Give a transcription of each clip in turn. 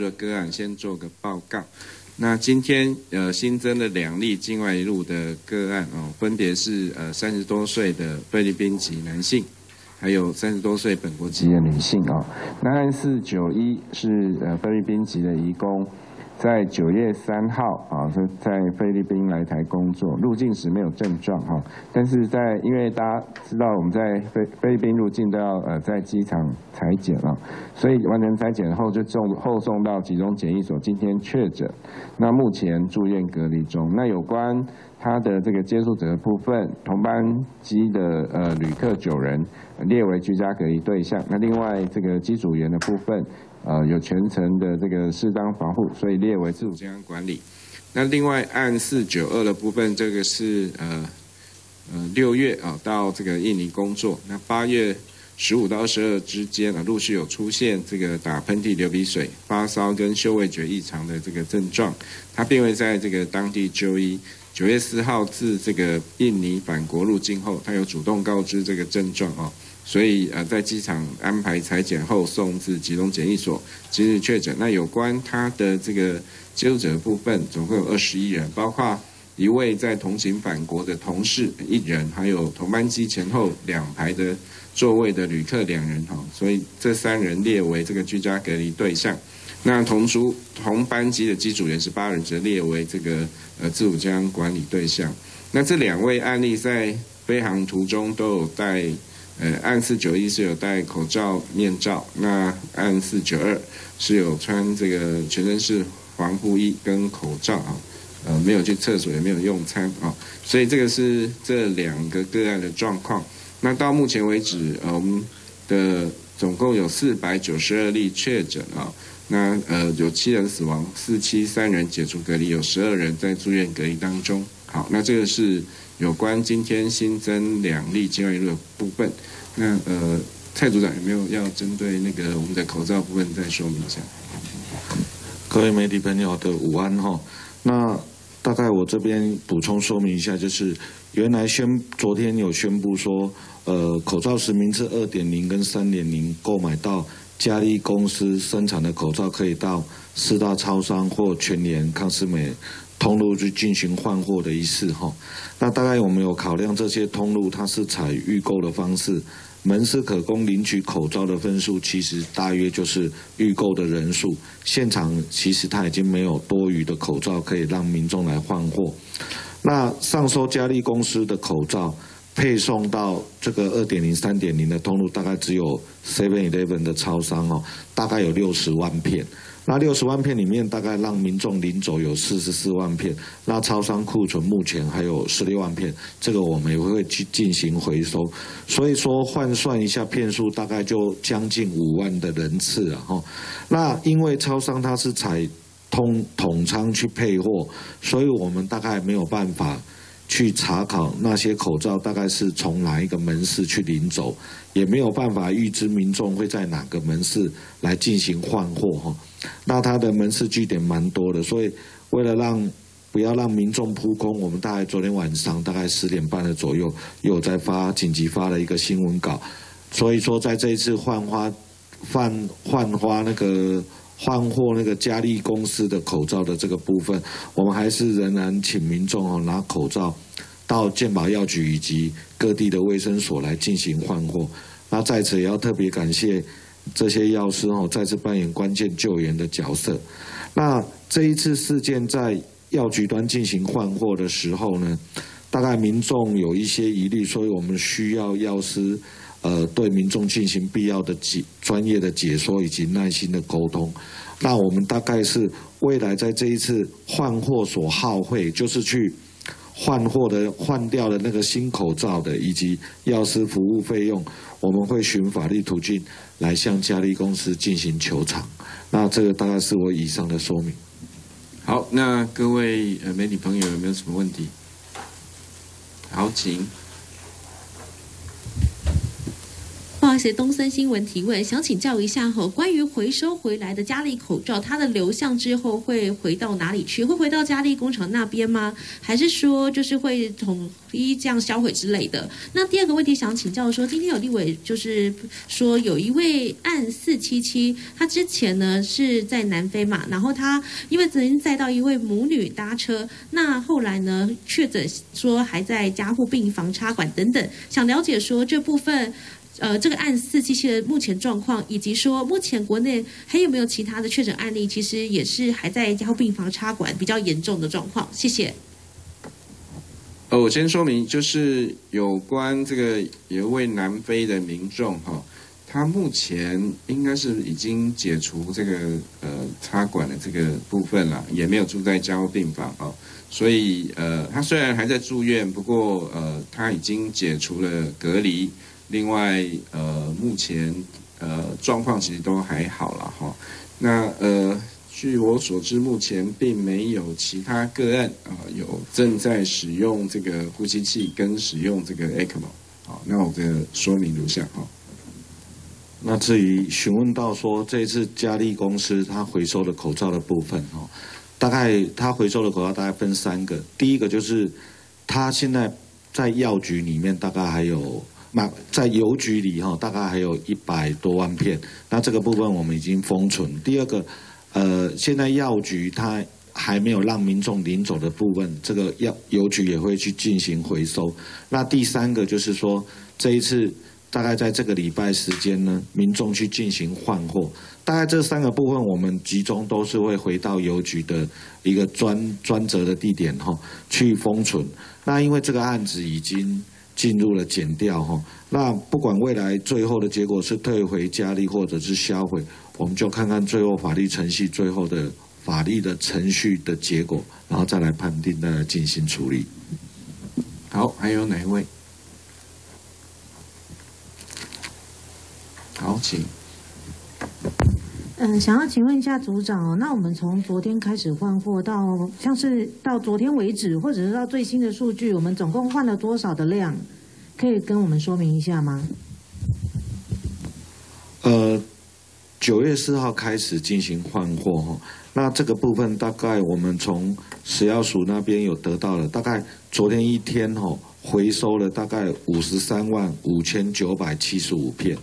的个案先做个报告。那今天呃新增了两例境外一路的个案哦，分别是呃三十多岁的菲律宾籍男性，还有三十多岁本国籍的女性哦。那案四九一是呃菲律宾籍的移工。在九月三号啊，是在菲律宾来台工作，入境时没有症状哈，但是在因为大家知道我们在菲菲律宾入境都要呃在机场裁剪啊，所以完成裁剪后就送后送到集中检疫所，今天确诊，那目前住院隔离中。那有关他的这个接触者的部分，同班机的呃旅客九人列为居家隔离对象，那另外这个机组员的部分。呃，有全程的这个适当防护，所以列为自主健康管理。那另外按四九二的部分，这个是呃呃六月啊到这个印尼工作，那八月十五到二十二之间啊，陆续有出现这个打喷嚏、流鼻水、发烧跟嗅味觉异常的这个症状，他并未在这个当地就医。九月四号自这个印尼返国入境后，他有主动告知这个症状哦。所以呃，在机场安排裁剪后送至集中检疫所，今日确诊。那有关他的这个接触者的部分，总共有二十一人，包括一位在同行返国的同事一人，还有同班机前后两排的座位的旅客两人哈。所以这三人列为这个居家隔离对象。那同出同班级的机组员是八人，则列为这个呃自主健康管理对象。那这两位案例在飞航途中都有戴。呃，按四九一是有戴口罩、面罩，那按四九二是有穿这个全身是防护衣跟口罩啊，呃，没有去厕所，也没有用餐啊，所以这个是这两个个案的状况。那到目前为止，我们的总共有四百九十二例确诊啊，那呃有七人死亡，四七三人解除隔离，有十二人在住院隔离当中。好，那这个是有关今天新增两例境外入部分。那呃，蔡组长有没有要针对那个我们的口罩部分再说明一下？各位媒体朋友的午安哈。那大概我这边补充说明一下，就是原来宣昨天有宣布说，呃，口罩实名制二点零跟三点零购买到嘉利公司生产的口罩，可以到四大超商或全联、康斯美。通路去进行换货的一事哈，那大概我们有考量这些通路，它是采预购的方式，门市可供领取口罩的分数，其实大约就是预购的人数。现场其实它已经没有多余的口罩可以让民众来换货。那上收佳丽公司的口罩配送到这个二点零、三点零的通路，大概只有 Seven Eleven 的超商哦，大概有六十万片。那六十万片里面，大概让民众领走有四十四万片。那超商库存目前还有十六万片，这个我们也会去进行回收。所以说换算一下片数，大概就将近五万的人次啊！哈。那因为超商它是采通统仓去配货，所以我们大概没有办法。去查考那些口罩大概是从哪一个门市去领走，也没有办法预知民众会在哪个门市来进行换货哈。那它的门市据点蛮多的，所以为了让不要让民众扑空，我们大概昨天晚上大概十点半的左右又在发紧急发了一个新闻稿，所以说在这一次换花换换花那个。换货那个佳丽公司的口罩的这个部分，我们还是仍然请民众哦拿口罩到健保药局以及各地的卫生所来进行换货。那在此也要特别感谢这些药师哦，再次扮演关键救援的角色。那这一次事件在药局端进行换货的时候呢，大概民众有一些疑虑，所以我们需要药师。呃，对民众进行必要的解专业的解说以及耐心的沟通。那我们大概是未来在这一次换货所耗费，就是去换货的换掉的那个新口罩的以及药师服务费用，我们会循法律途径来向嘉利公司进行求偿。那这个大概是我以上的说明。好，那各位呃媒体朋友有没有什么问题？好，请。好意思，东森新闻提问，想请教一下哈，关于回收回来的佳丽口罩，它的流向之后会回到哪里去？会回到佳丽工厂那边吗？还是说就是会统一这样销毁之类的？那第二个问题想请教说，今天有立委就是说有一位案四七七，他之前呢是在南非嘛，然后他因为曾经载到一位母女搭车，那后来呢确诊说还在加护病房插管等等，想了解说这部分。呃，这个案四机器人目前状况，以及说目前国内还有没有其他的确诊案例，其实也是还在加护病房插管比较严重的状况。谢谢。呃，我先说明，就是有关这个有一位南非的民众哈，他目前应该是已经解除这个呃插管的这个部分了，也没有住在加护病房哦，所以呃，他虽然还在住院，不过呃，他已经解除了隔离。另外，呃，目前呃状况其实都还好了哈。那呃，据我所知，目前并没有其他个案啊有正在使用这个呼吸器跟使用这个 ECMO。好，那我的说明如下哈。那至于询问到说这次佳丽公司它回收的口罩的部分哈，大概它回收的口罩大概分三个，第一个就是它现在在药局里面大概还有。那在邮局里哈，大概还有一百多万片。那这个部分我们已经封存。第二个，呃，现在药局它还没有让民众领走的部分，这个药邮局也会去进行回收。那第三个就是说，这一次大概在这个礼拜时间呢，民众去进行换货。大概这三个部分，我们集中都是会回到邮局的一个专专责的地点哈，去封存。那因为这个案子已经。进入了减掉哈，那不管未来最后的结果是退回加利或者是销毁，我们就看看最后法律程序最后的法律的程序的结果，然后再来判定再来进行处理。好，还有哪一位？好，请。嗯，想要请问一下组长哦，那我们从昨天开始换货到像是到昨天为止，或者是到最新的数据，我们总共换了多少的量？可以跟我们说明一下吗？呃，九月四号开始进行换货哈，那这个部分大概我们从食药署那边有得到了，大概昨天一天哈回收了大概五十三万五千九百七十五片，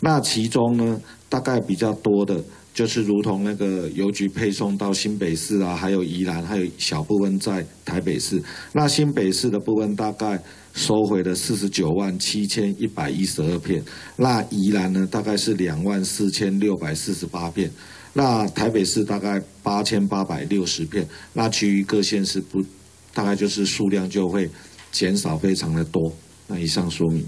那其中呢？大概比较多的，就是如同那个邮局配送到新北市啊，还有宜兰，还有小部分在台北市。那新北市的部分大概收回了四十九万七千一百一十二片，那宜兰呢大概是两万四千六百四十八片，那台北市大概八千八百六十片，那其余各县市不大概就是数量就会减少非常的多。那以上说明。